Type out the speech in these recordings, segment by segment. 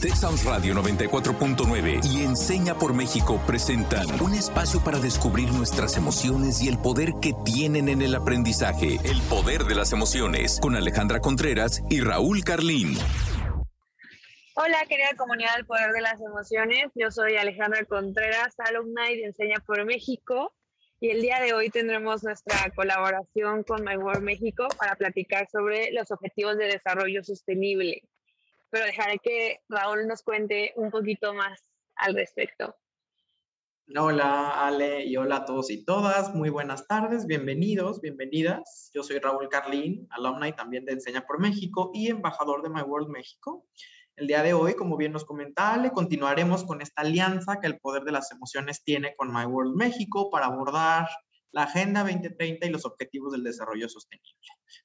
Texas Radio 94.9 y Enseña por México presentan un espacio para descubrir nuestras emociones y el poder que tienen en el aprendizaje. El poder de las emociones con Alejandra Contreras y Raúl Carlín. Hola, querida comunidad del poder de las emociones. Yo soy Alejandra Contreras, alumna de Enseña por México. Y el día de hoy tendremos nuestra colaboración con My World México para platicar sobre los objetivos de desarrollo sostenible pero dejaré que Raúl nos cuente un poquito más al respecto. Hola Ale y hola a todos y todas, muy buenas tardes, bienvenidos, bienvenidas. Yo soy Raúl Carlín, alumna y también de Enseña por México y embajador de My World México. El día de hoy, como bien nos comentaba Ale, continuaremos con esta alianza que el poder de las emociones tiene con My World México para abordar la Agenda 2030 y los Objetivos del Desarrollo Sostenible.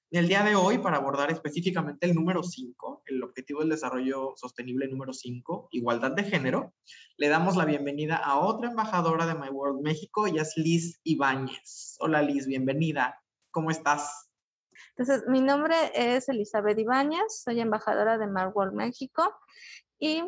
El día de hoy, para abordar específicamente el número 5, el Objetivo del Desarrollo Sostenible número 5, igualdad de género, le damos la bienvenida a otra embajadora de My World México, ella es Liz Ibáñez. Hola Liz, bienvenida. ¿Cómo estás? Entonces, mi nombre es Elizabeth Ibáñez, soy embajadora de My World México y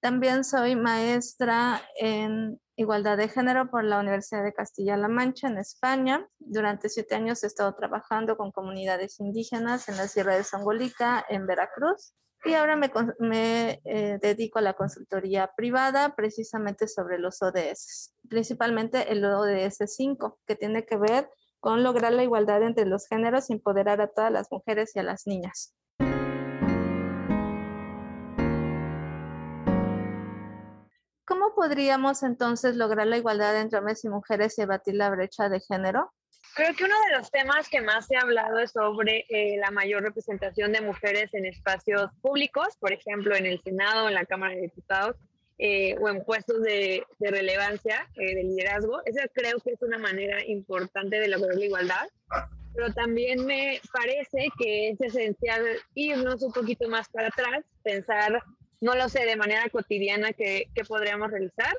también soy maestra en Igualdad de Género por la Universidad de Castilla-La Mancha en España. Durante siete años he estado trabajando con comunidades indígenas en la Sierra de Sangolica, en Veracruz. Y ahora me, eh, dedico a la consultoría privada precisamente sobre los ODS, principalmente el ODS 5, que tiene que ver con lograr la igualdad entre los géneros y empoderar a todas las mujeres y a las niñas. ¿Cómo podríamos entonces lograr la igualdad entre hombres y mujeres y batir la brecha de género? Creo que uno de los temas que más se ha hablado es sobre eh, la mayor representación de mujeres en espacios públicos, por ejemplo, en el Senado, en la Cámara de Diputados eh, o en puestos de, de relevancia, eh, de liderazgo. Esa creo que es una manera importante de lograr la igualdad, pero también me parece que es esencial irnos un poquito más para atrás, pensar no lo sé, de manera cotidiana que, podríamos realizar.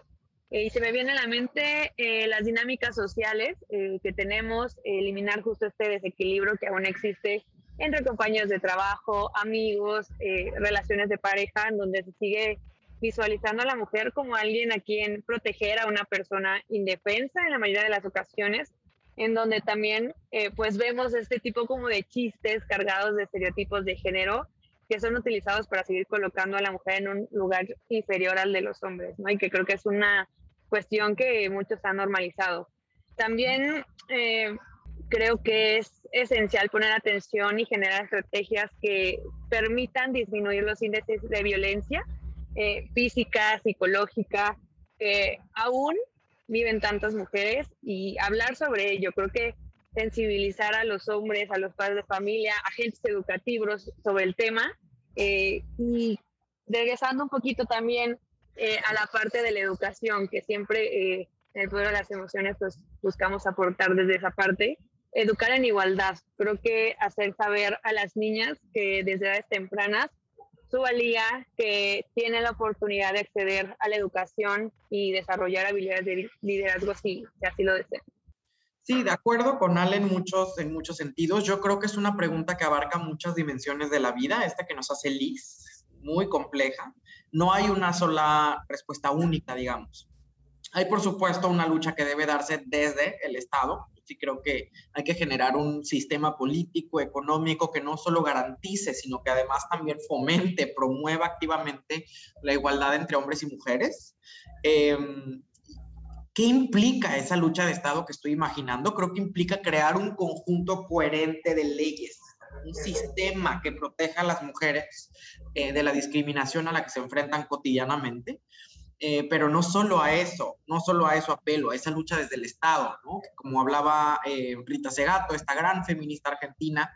Eh, y se me viene a la mente eh, las dinámicas sociales eh, que tenemos, eliminar justo este desequilibrio que aún existe entre compañeros de trabajo, amigos, relaciones de pareja, en donde se sigue visualizando a la mujer como alguien a quien proteger a una persona indefensa en la mayoría de las ocasiones, en donde también pues vemos este tipo como de chistes cargados de estereotipos de género que son utilizados para seguir colocando a la mujer en un lugar inferior al de los hombres, ¿no? Y que creo que es una cuestión que muchos han normalizado. También eh, creo que es esencial poner atención y generar estrategias que permitan disminuir los índices de violencia eh, física, psicológica, que aún viven tantas mujeres y hablar sobre ello. Creo que sensibilizar a los hombres, a los padres de familia, agentes educativos sobre el tema. Eh, y regresando un poquito también eh, a la parte de la educación, que siempre eh, en el poder de las emociones pues, buscamos aportar desde esa parte. Educar en igualdad. Creo que hacer saber a las niñas que desde edades tempranas su valía, que tienen la oportunidad de acceder a la educación y desarrollar habilidades de liderazgo si, si así lo desean. Sí, de acuerdo con Ale en muchos, en muchos sentidos. Yo creo que es una pregunta que abarca muchas dimensiones de la vida, esta que nos hace Liz, muy compleja. No hay una sola respuesta única, digamos. Hay, por supuesto, una lucha que debe darse desde el Estado. Sí creo que hay que generar un sistema político, económico, que no solo garantice, sino que además también fomente, promueva activamente la igualdad entre hombres y mujeres. Eh, ¿Qué implica esa lucha de Estado que estoy imaginando? Creo que implica crear un conjunto coherente de leyes, un sistema que proteja a las mujeres eh, de la discriminación a la que se enfrentan cotidianamente. Eh, pero no solo a eso, no solo a eso apelo, a esa lucha desde el Estado, ¿no? Como hablaba eh, Rita Segato, esta gran feminista argentina,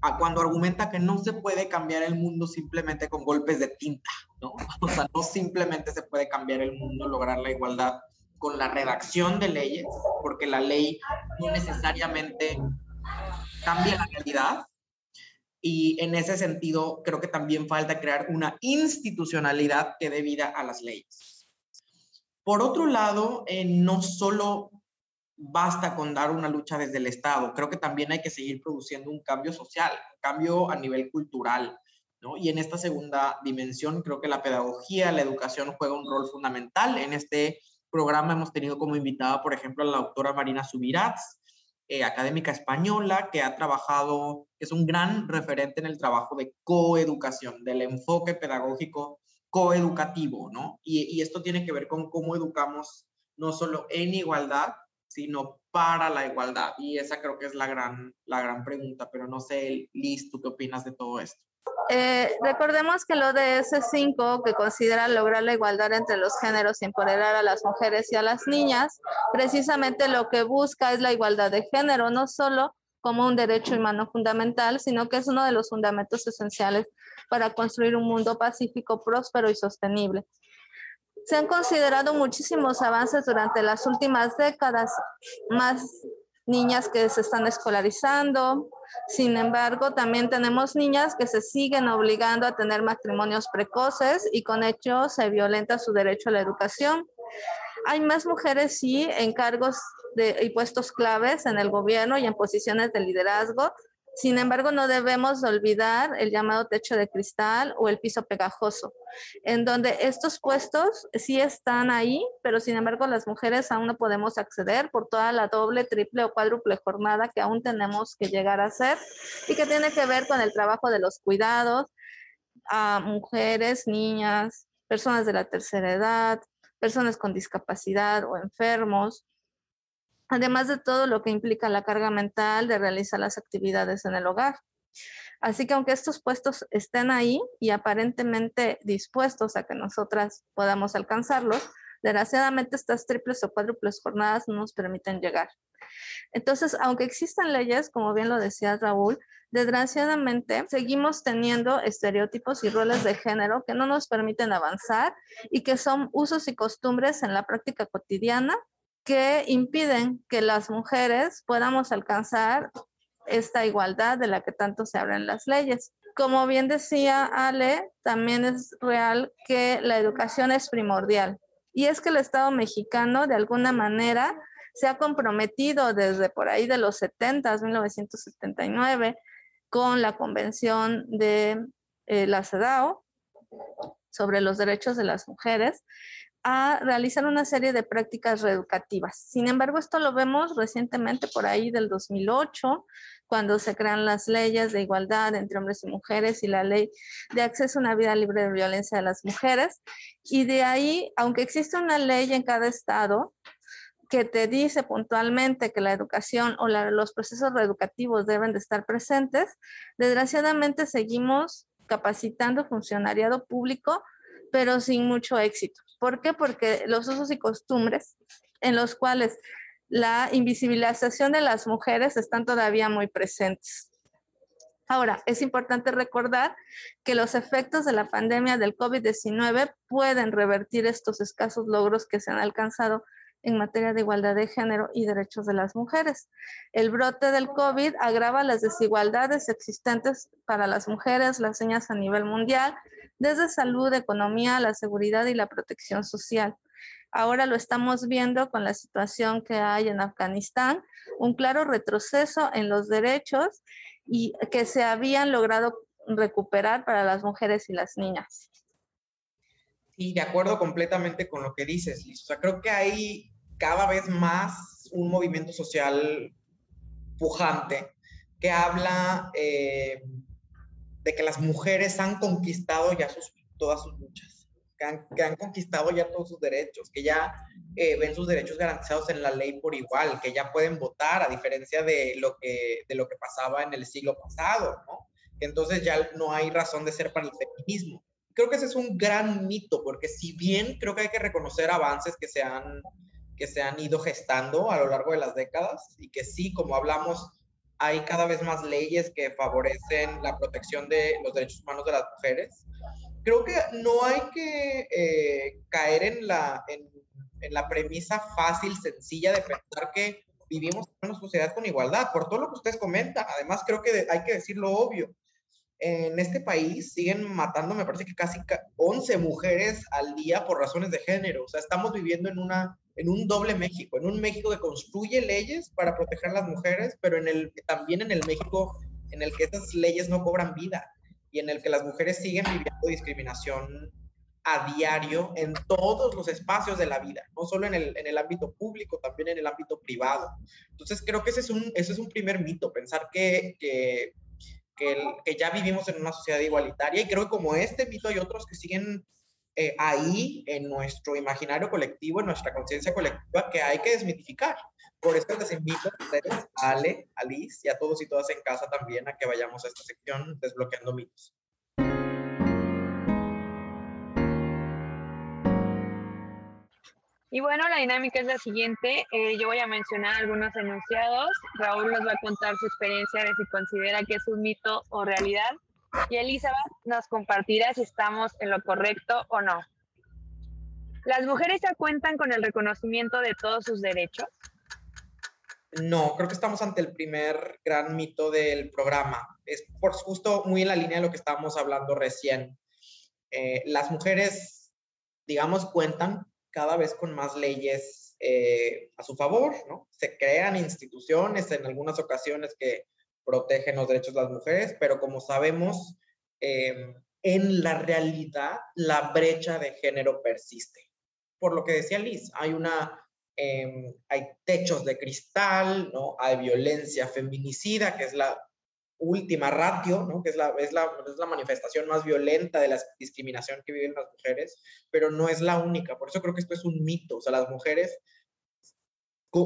a cuando argumenta que no se puede cambiar el mundo simplemente con golpes de tinta, ¿no? O sea, no simplemente se puede cambiar el mundo, lograr la igualdad con la redacción de leyes, porque la ley no necesariamente cambia la realidad. Y en ese sentido, creo que también falta crear una institucionalidad que dé vida a las leyes. Por otro lado, eh, no solo basta con dar una lucha desde el Estado, creo que también hay que seguir produciendo un cambio social, un cambio a nivel cultural, ¿no? Y en esta segunda dimensión creo que la pedagogía, la educación juega un rol fundamental. En este programa hemos tenido como invitada, por ejemplo, a la doctora Marina Subirats, eh, académica española, que ha trabajado, es un gran referente en el trabajo de coeducación, del enfoque pedagógico coeducativo, ¿no? Y, esto tiene que ver con cómo educamos no solo en igualdad, sino para la igualdad. Y esa creo que es la gran, la gran pregunta, pero no sé, Liz, ¿tú qué opinas de todo esto? Eh, recordemos que el ODS 5, que considera lograr la igualdad entre los géneros y empoderar a las mujeres y a las niñas, precisamente lo que busca es la igualdad de género, no solo como un derecho humano fundamental, sino que es uno de los fundamentos esenciales para construir un mundo pacífico, próspero y sostenible. Se han considerado muchísimos avances durante las últimas décadas, más niñas que se están escolarizando. Sin embargo, también tenemos niñas que se siguen obligando a tener matrimonios precoces y con ello se violenta su derecho a la educación. Hay más mujeres, sí, en cargos y puestos claves en el gobierno y en posiciones de liderazgo, sin embargo, no debemos olvidar el llamado techo de cristal o el piso pegajoso, en donde estos puestos sí están ahí, pero sin embargo las mujeres aún no podemos acceder por toda la doble, triple o cuádruple jornada que aún tenemos que llegar a hacer y que tiene que ver con el trabajo de los cuidados a mujeres, niñas, personas de la tercera edad, personas con discapacidad o enfermos, además de todo lo que implica la carga mental de realizar las actividades en el hogar. Así que aunque estos puestos estén ahí y aparentemente dispuestos a que nosotras podamos alcanzarlos, desgraciadamente estas triples o cuádruples jornadas no nos permiten llegar. Entonces, aunque existan leyes, como bien lo decía Raúl, desgraciadamente seguimos teniendo estereotipos y roles de género que no nos permiten avanzar y que son usos y costumbres en la práctica cotidiana que impiden que las mujeres podamos alcanzar esta igualdad de la que tanto se abren las leyes. Como bien decía Ale, también es real que la educación es primordial. Y es que el Estado mexicano, de alguna manera, se ha comprometido desde por ahí de los 70, 1979, con la Convención de eh, la CEDAW sobre los derechos de las mujeres, a realizar una serie de prácticas reeducativas. Sin embargo, esto lo vemos recientemente por ahí del 2008, cuando se crean las leyes de igualdad entre hombres y mujeres y la ley de acceso a una vida libre de violencia de las mujeres. Y de ahí, aunque existe una ley en cada estado que te dice puntualmente que la educación o los procesos reeducativos deben de estar presentes, desgraciadamente seguimos capacitando funcionariado público, pero sin mucho éxito. ¿Por qué? Porque los usos y costumbres en los cuales la invisibilización de las mujeres están todavía muy presentes. Ahora, es importante recordar que los efectos de la pandemia del COVID-19 pueden revertir estos escasos logros que se han alcanzado en materia de igualdad de género y derechos de las mujeres. El brote del COVID agrava las desigualdades existentes para las mujeres, las señas a nivel mundial, desde salud, economía, la seguridad y la protección social. Ahora lo estamos viendo con la situación que hay en Afganistán, un claro retroceso en los derechos y que se habían logrado recuperar para las mujeres y las niñas. Sí, de acuerdo completamente con lo que dices, Liz. O sea, creo que hay cada vez más un movimiento social pujante que habla eh, de que las mujeres han conquistado ya sus, todas sus luchas, que han, conquistado ya todos sus derechos, que ya eh, ven sus derechos garantizados en la ley por igual, que ya pueden votar a diferencia de lo que, de lo que pasaba en el siglo pasado, ¿no? entonces ya no hay razón de ser para el feminismo. Creo que ese es un gran mito, porque si bien creo que hay que reconocer avances que se han, que se han ido gestando a lo largo de las décadas y que sí, como hablamos, hay cada vez más leyes que favorecen la protección de los derechos humanos de las mujeres. Creo que no hay que eh, caer en la, en, la premisa fácil, sencilla de pensar que vivimos en una sociedad con igualdad, por todo lo que ustedes comentan. Además, creo que hay que decir lo obvio. En este país siguen matando, me parece que casi 11 mujeres al día por razones de género. O sea, estamos viviendo en una en un doble México, en un México que construye leyes para proteger a las mujeres, pero en el, también en el México en el que esas leyes no cobran vida. y en el que las mujeres siguen viviendo discriminación a diario en todos los espacios de la vida, no solo en el, en el ámbito público, también en el ámbito privado. Entonces creo que ese es un, ese es un primer mito, pensar que, que, que, ya vivimos en una sociedad igualitaria y creo que como este mito hay otros que siguen eh, ahí en nuestro imaginario colectivo, en nuestra conciencia colectiva, que hay que desmitificar. Por eso les invito a ustedes, a Ale, a Liz y a todos y todas en casa también a que vayamos a esta sección desbloqueando mitos. Y bueno, la dinámica es la siguiente. Eh, yo voy a mencionar algunos enunciados. Raúl nos va a contar su experiencia de si considera que es un mito o realidad. Y Elizabeth nos compartirá si estamos en lo correcto o no. ¿Las mujeres ya cuentan con el reconocimiento de todos sus derechos? No, creo que estamos ante el primer gran mito del programa. Es por justo muy en la línea de lo que estábamos hablando recién. Eh, las mujeres, digamos, cuentan cada vez con más leyes eh, a su favor, ¿no? Se crean instituciones en algunas ocasiones que protegen los derechos de las mujeres, pero como sabemos, em, en la realidad la brecha de género persiste. Por lo que decía Liz, hay una em, hay techos de cristal, ¿no? Hay violencia feminicida, que es la última ratio, ¿no? que es la, es, la, es la manifestación más violenta de la discriminación que viven las mujeres, pero no es la única. Por eso creo que esto es un mito. O sea, las mujeres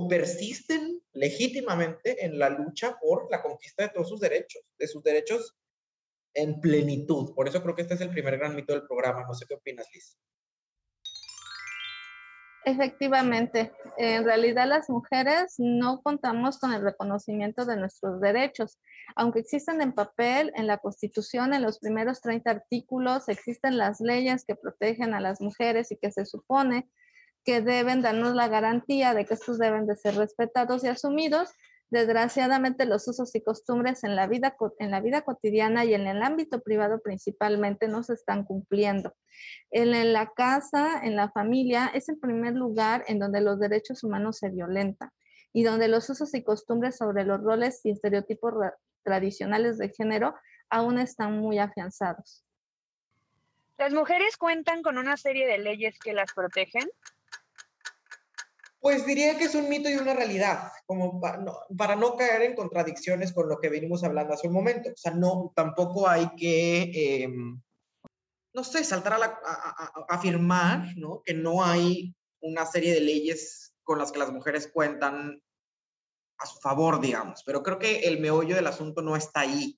persisten legítimamente en la lucha por la conquista de todos sus derechos, de sus derechos en plenitud. Por eso creo que este es el primer gran mito del programa. No sé qué opinas, Liz. Efectivamente, en realidad las mujeres no contamos con el reconocimiento de nuestros derechos. Aunque existen en papel, en la Constitución, en los primeros 30 artículos, existen las leyes que protegen a las mujeres y que se supone que deben darnos la garantía de que estos deben de ser respetados y asumidos, Desgraciadamente, los usos y costumbres en la, vida, en la vida cotidiana y en el ámbito privado principalmente no se están cumpliendo. En, la casa, en la familia, es el primer lugar en donde los derechos humanos se violentan y donde los usos y costumbres sobre los roles y estereotipos tradicionales de género aún están muy afianzados. ¿Las mujeres cuentan con una serie de leyes que las protegen? Pues diría que es un mito y una realidad, como para no, caer en contradicciones con lo que venimos hablando hace un momento. O sea, no, tampoco hay que, em, no sé, saltar a, afirmar ¿no? que no hay una serie de leyes con las que las mujeres cuentan a su favor, digamos. Pero creo que el meollo del asunto no está ahí.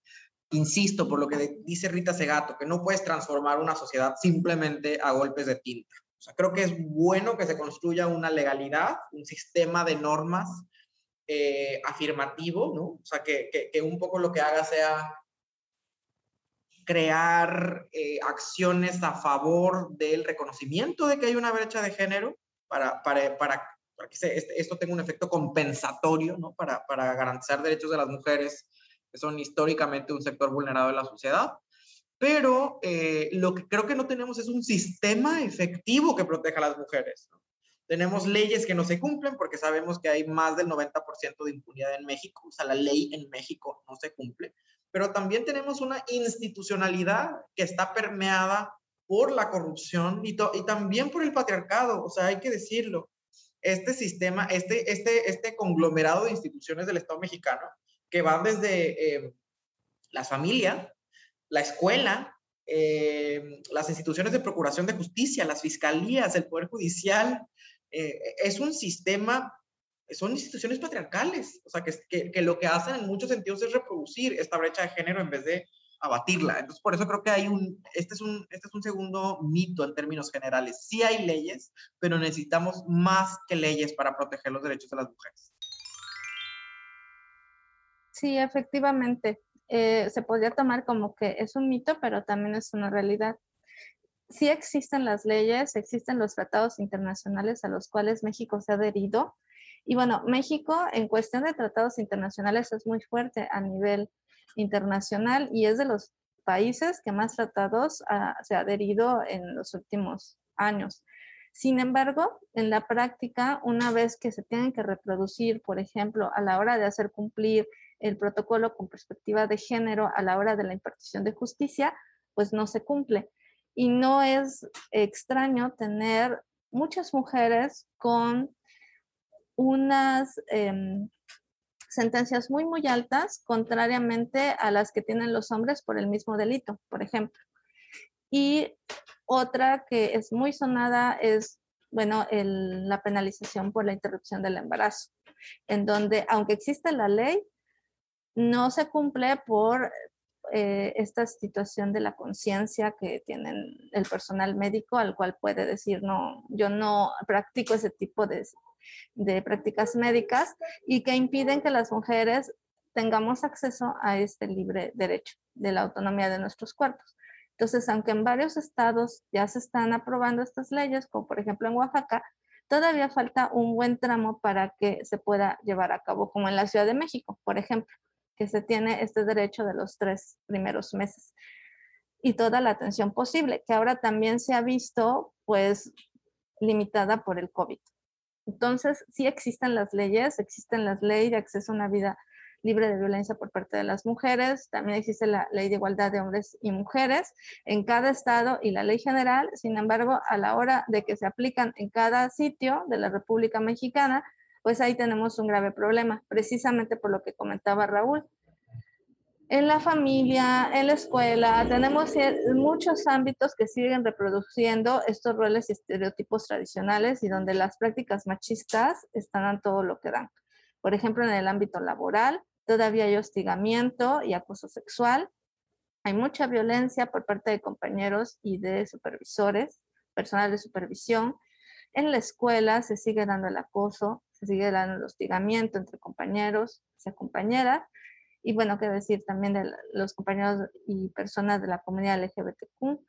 Insisto, por lo que dice Rita Segato, que no puedes transformar una sociedad simplemente a golpes de tinta. O sea, creo que es bueno que se construya una legalidad, un sistema de normas eh, afirmativo, ¿no? O sea, que, que, un poco lo que haga sea crear eh, acciones a favor del reconocimiento de que hay una brecha de género para, para, para, que este, esto tenga un efecto compensatorio, ¿no? Para, para garantizar derechos de las mujeres que son históricamente un sector vulnerado de la sociedad pero eh, lo que creo que no tenemos es un sistema efectivo que proteja a las mujeres. Tenemos leyes que no se cumplen porque sabemos que hay más del 90% de impunidad en México, o sea, la ley en México no se cumple, pero también tenemos una institucionalidad que está permeada por la corrupción y, y también por el patriarcado, o sea, hay que decirlo. Este sistema, este, este, este conglomerado de instituciones del Estado mexicano, que van desde eh, la familia, la escuela, eh, las instituciones de procuración de justicia, las fiscalías, el Poder Judicial, eh, es un sistema, son instituciones patriarcales, o sea, que, que, lo que hacen en muchos sentidos es reproducir esta brecha de género en vez de abatirla. Entonces, por eso creo que hay un, este es un, este es un segundo mito en términos generales. Sí hay leyes, pero necesitamos más que leyes para proteger los derechos de las mujeres. Sí, efectivamente. Eh, se podría tomar como que es un mito, pero también es una realidad. Sí existen las leyes, existen los tratados internacionales a los cuales México se ha adherido. Y bueno, México en cuestión de tratados internacionales es muy fuerte a nivel internacional y es de los países que más tratados se ha adherido en los últimos años. Sin embargo, en la práctica, una vez que se tienen que reproducir, por ejemplo, a la hora de hacer cumplir el protocolo con perspectiva de género a la hora de la impartición de justicia, pues no se cumple. Y no es extraño tener muchas mujeres con unas em, sentencias muy, muy altas, contrariamente a las que tienen los hombres por el mismo delito, por ejemplo. Y otra que es muy sonada es, bueno, la penalización por la interrupción del embarazo, en donde, aunque existe la ley, no se cumple por eh, esta situación de la conciencia que tienen el personal médico, al cual puede decir, no, yo no practico ese tipo de, de prácticas médicas y que impiden que las mujeres tengamos acceso a este libre derecho de la autonomía de nuestros cuerpos. Entonces, aunque en varios estados ya se están aprobando estas leyes, como por ejemplo en Oaxaca, todavía falta un buen tramo para que se pueda llevar a cabo, como en la Ciudad de México, por ejemplo que se tiene este derecho de los tres primeros meses y toda la atención posible, que ahora también se ha visto pues limitada por el COVID. Entonces, sí existen las leyes, existen las leyes de acceso a una vida libre de violencia por parte de las mujeres, también existe la ley de igualdad de hombres y mujeres en cada estado y la ley general, sin embargo, a la hora de que se aplican en cada sitio de la República Mexicana, pues ahí tenemos un grave problema, precisamente por lo que comentaba Raúl. En la familia, en la escuela, tenemos muchos ámbitos que siguen reproduciendo estos roles y estereotipos tradicionales y donde las prácticas machistas están a todo lo que dan. Por ejemplo, en el ámbito laboral, todavía hay hostigamiento y acoso sexual. Hay mucha violencia por parte de compañeros y de supervisores, personal de supervisión. En la escuela se sigue dando el acoso, se sigue dando el hostigamiento entre compañeros, y compañeras, y bueno, qué decir también de los compañeros y personas de la comunidad LGBTQ.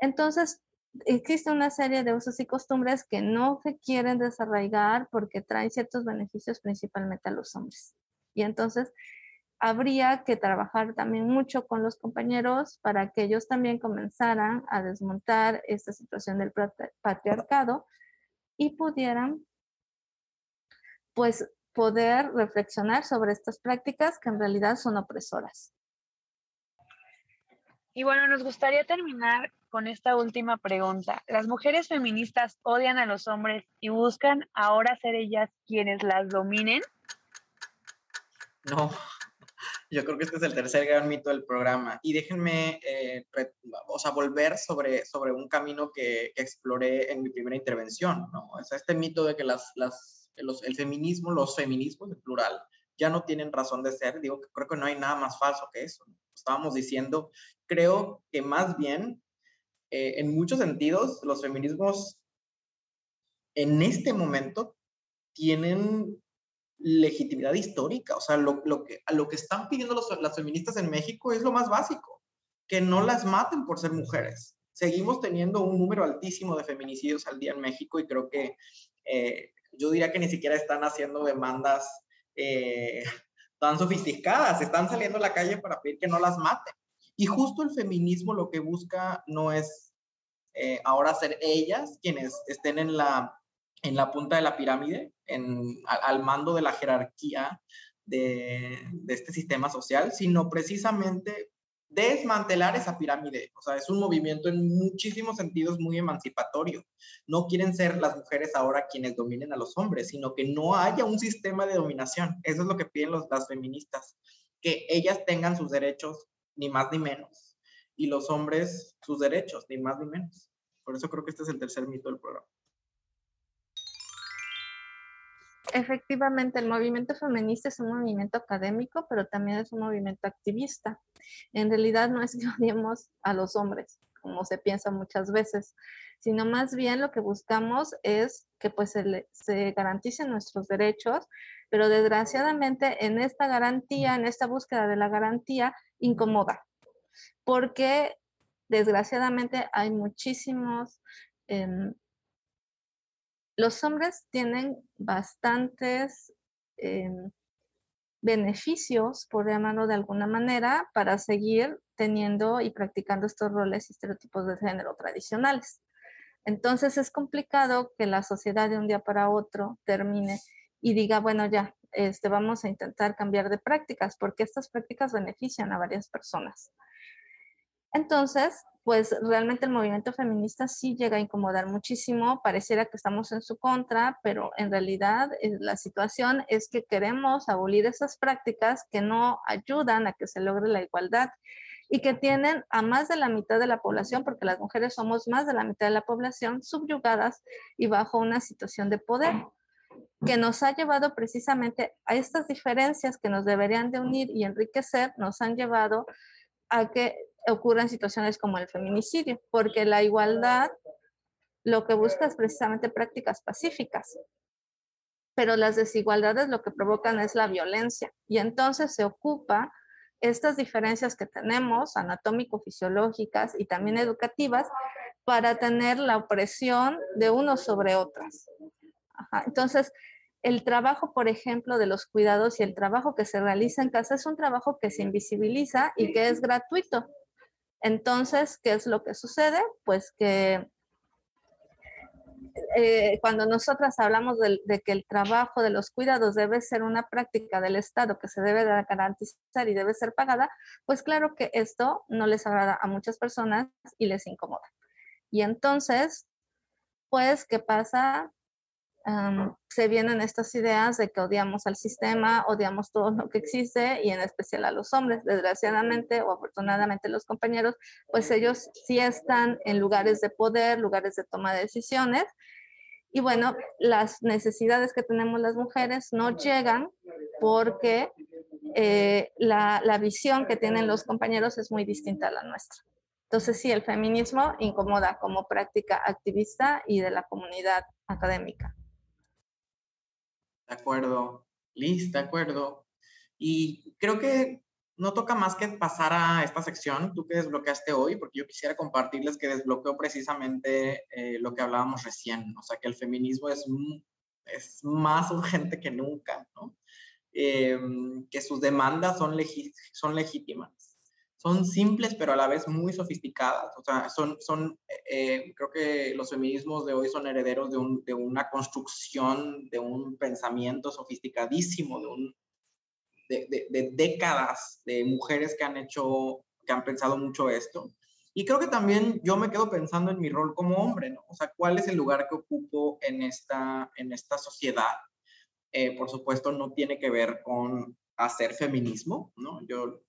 Entonces, existe una serie de usos y costumbres que no se quieren desarraigar porque traen ciertos beneficios principalmente a los hombres. Y entonces, habría que trabajar también mucho con los compañeros para que ellos también comenzaran a desmontar esta situación del patriarcado y pudieran pues poder reflexionar sobre estas prácticas que en realidad son opresoras. Y bueno, nos gustaría terminar con esta última pregunta. ¿Las mujeres feministas odian a los hombres y buscan ahora ser ellas quienes las dominen? No, yo creo que este es el tercer gran mito del programa. Y déjenme, eh, o sea, volver sobre, sobre un camino que, exploré en mi primera intervención, ¿no? O sea, este mito de que las, las el feminismo, los feminismos en plural, ya no tienen razón de ser. Digo creo que no hay nada más falso que eso. Estábamos diciendo, creo que más bien, eh, en muchos sentidos, los feminismos en este momento tienen legitimidad histórica. O sea, lo, lo que, lo que están pidiendo los, las feministas en México es lo más básico, que no las maten por ser mujeres. Seguimos teniendo un número altísimo de feminicidios al día en México y creo que eh, yo diría que ni siquiera están haciendo demandas eh, tan sofisticadas, están saliendo a la calle para pedir que no las maten. Y justo el feminismo lo que busca no es eh, ahora ser ellas quienes estén en la, en la punta de la pirámide, en, al, mando de la jerarquía de, de este sistema social, sino precisamente desmantelar esa pirámide. O sea, es un movimiento en muchísimos sentidos muy emancipatorio. No quieren ser las mujeres ahora quienes dominen a los hombres, sino que no haya un sistema de dominación. Eso es lo que piden los, las feministas, que ellas tengan sus derechos, ni más ni menos, y los hombres sus derechos, ni más ni menos. Por eso creo que este es el tercer mito del programa. Efectivamente, el movimiento feminista es un movimiento académico, pero también es un movimiento activista. En realidad no es que odiemos a los hombres, como se piensa muchas veces, sino más bien lo que buscamos es que pues se, garanticen nuestros derechos, pero desgraciadamente en esta garantía, en esta búsqueda de la garantía, incomoda, porque desgraciadamente hay muchísimos em, los hombres tienen bastantes em, beneficios, por llamarlo de alguna manera, para seguir teniendo y practicando estos roles y estereotipos de género tradicionales. Entonces es complicado que la sociedad de un día para otro termine y diga, bueno, ya, este, vamos a intentar cambiar de prácticas, porque estas prácticas benefician a varias personas. Entonces, pues realmente el movimiento feminista sí llega a incomodar muchísimo, pareciera que estamos en su contra, pero en realidad eh, la situación es que queremos abolir esas prácticas que no ayudan a que se logre la igualdad y que tienen a más de la mitad de la población, porque las mujeres somos más de la mitad de la población, subyugadas y bajo una situación de poder que nos ha llevado precisamente a estas diferencias que nos deberían de unir y enriquecer, nos han llevado a que ocurran situaciones como el feminicidio, porque la igualdad lo que busca es precisamente prácticas pacíficas, pero las desigualdades lo que provocan es la violencia y entonces se ocupa estas diferencias que tenemos, anatómico-fisiológicas y también educativas, para tener la opresión de unos sobre otras. Entonces, el trabajo, por ejemplo, de los cuidados y el trabajo que se realiza en casa es un trabajo que se invisibiliza y que es gratuito. Entonces, ¿qué es lo que sucede? Pues que eh, cuando nosotras hablamos de, que el trabajo de los cuidados debe ser una práctica del Estado que se debe garantizar y debe ser pagada, pues claro que esto no les agrada a muchas personas y les incomoda. Y entonces, pues, ¿qué pasa? Se vienen estas ideas de que odiamos al sistema, odiamos todo lo que existe y en especial a los hombres. Desgraciadamente o afortunadamente los compañeros, pues ellos sí están en lugares de poder, lugares de toma de decisiones. Y bueno, las necesidades que tenemos las mujeres no llegan porque eh, la, la visión que tienen los compañeros es muy distinta a la nuestra. Entonces, sí, el feminismo incomoda como práctica activista y de la comunidad académica. De acuerdo, Liz, de acuerdo. Y creo que no toca más que pasar a esta sección, tú que desbloqueaste hoy, porque yo quisiera compartirles que desbloqueó precisamente eh, lo que hablábamos recién, o sea, que el feminismo es, es más urgente que nunca, ¿no? Em, que sus demandas son, son legítimas son simples, pero a la vez muy sofisticadas. O sea, son, son eh, creo que los feminismos de hoy son herederos de, un, de, una construcción, de un pensamiento sofisticadísimo, de, un, de, de, décadas de mujeres que han hecho, que han pensado mucho esto. Y creo que también yo me quedo pensando en mi rol como hombre, ¿no? O sea, ¿cuál es el lugar que ocupo en esta, en esta sociedad? Eh, por supuesto, no tiene que ver con hacer feminismo, ¿no? Yo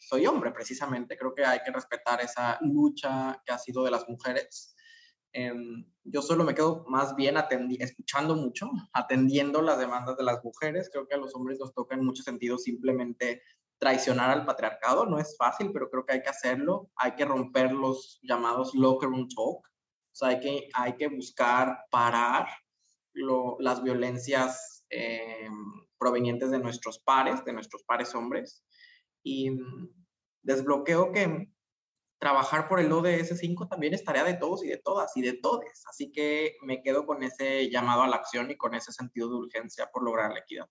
soy hombre precisamente. Creo que hay que respetar esa lucha que ha sido de las mujeres. Em, yo solo me quedo más bien escuchando mucho, atendiendo las demandas de las mujeres. Creo que a los hombres nos toca en muchos sentidos simplemente traicionar al patriarcado. No es fácil, pero creo que hay que hacerlo. Hay que romper los llamados locker room talk. O sea, hay que, hay que buscar parar las violencias em, provenientes de nuestros pares, de nuestros pares hombres y mm, desbloqueo que trabajar por el ODS 5 también es tarea de todos y de todas y de todes. Así que me quedo con ese llamado a la acción y con ese sentido de urgencia por lograr la equidad.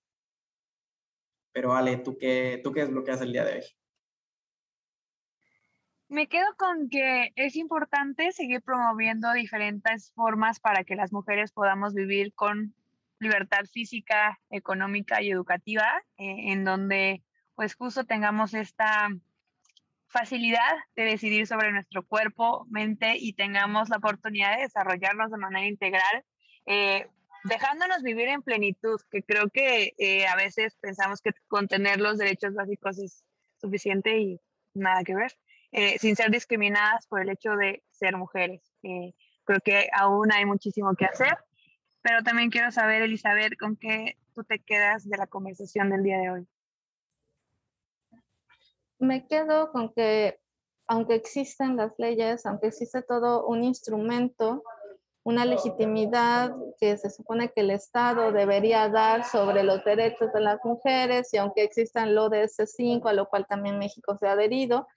Pero Ale, ¿tú qué, tú qué desbloqueas el día de hoy? Me quedo con que es importante seguir promoviendo diferentes formas para que las mujeres podamos vivir con libertad física, económica y educativa, eh, en donde pues justo tengamos esta facilidad de decidir sobre nuestro cuerpo, mente y tengamos la oportunidad de desarrollarnos de manera integral, eh, dejándonos vivir en plenitud, que creo que eh, a veces pensamos que con tener los derechos básicos es suficiente y nada que ver, eh, sin ser discriminadas por el hecho de ser mujeres. creo que aún hay muchísimo que hacer, pero también quiero saber, Elizabeth, con qué tú te quedas de la conversación del día de hoy me quedo con que aunque existen las leyes, aunque existe todo un instrumento, una legitimidad que se supone que el Estado debería dar sobre los derechos de las mujeres y aunque existan lo de ese 5, a lo cual también México se ha adherido,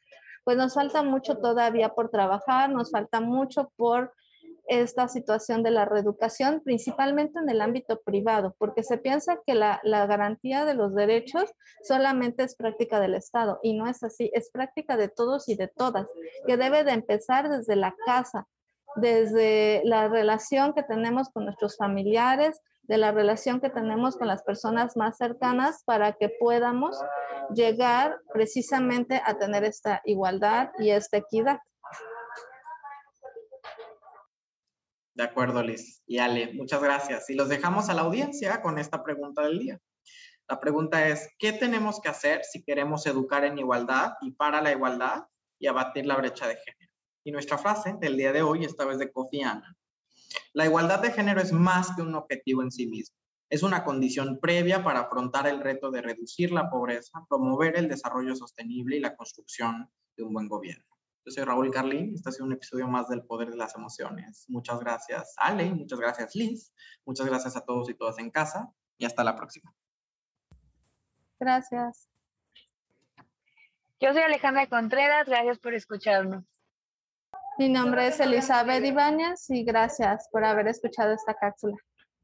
pues nos falta mucho todavía por trabajar, nos falta mucho por esta situación de la reeducación, principalmente en el ámbito privado, porque se piensa que la, garantía de los derechos solamente es práctica del Estado y no es así, es práctica de todos y de todas, que debe de empezar desde la casa, desde la relación que tenemos con nuestros familiares, de la relación que tenemos con las personas más cercanas para que podamos llegar precisamente a tener esta igualdad y esta equidad. De acuerdo, Liz. Y Ale, muchas gracias. Y los dejamos a la audiencia con esta pregunta del día. La pregunta es, ¿qué tenemos que hacer si queremos educar en igualdad y para la igualdad y abatir la brecha de género? Y nuestra frase del día de hoy, esta vez de Kofi Annan. La igualdad de género es más que un objetivo en sí mismo. Es una condición previa para afrontar el reto de reducir la pobreza, promover el desarrollo sostenible y la construcción de un buen gobierno. Yo soy Raúl Carlín, este ha sido un episodio más del Poder de las Emociones. Muchas gracias Ale, muchas gracias Liz, muchas gracias a todos y todas en casa y hasta la próxima. Gracias. Yo soy Alejandra Contreras, gracias por escucharnos. Mi nombre es Elizabeth Ibáñez y gracias por haber escuchado esta cápsula.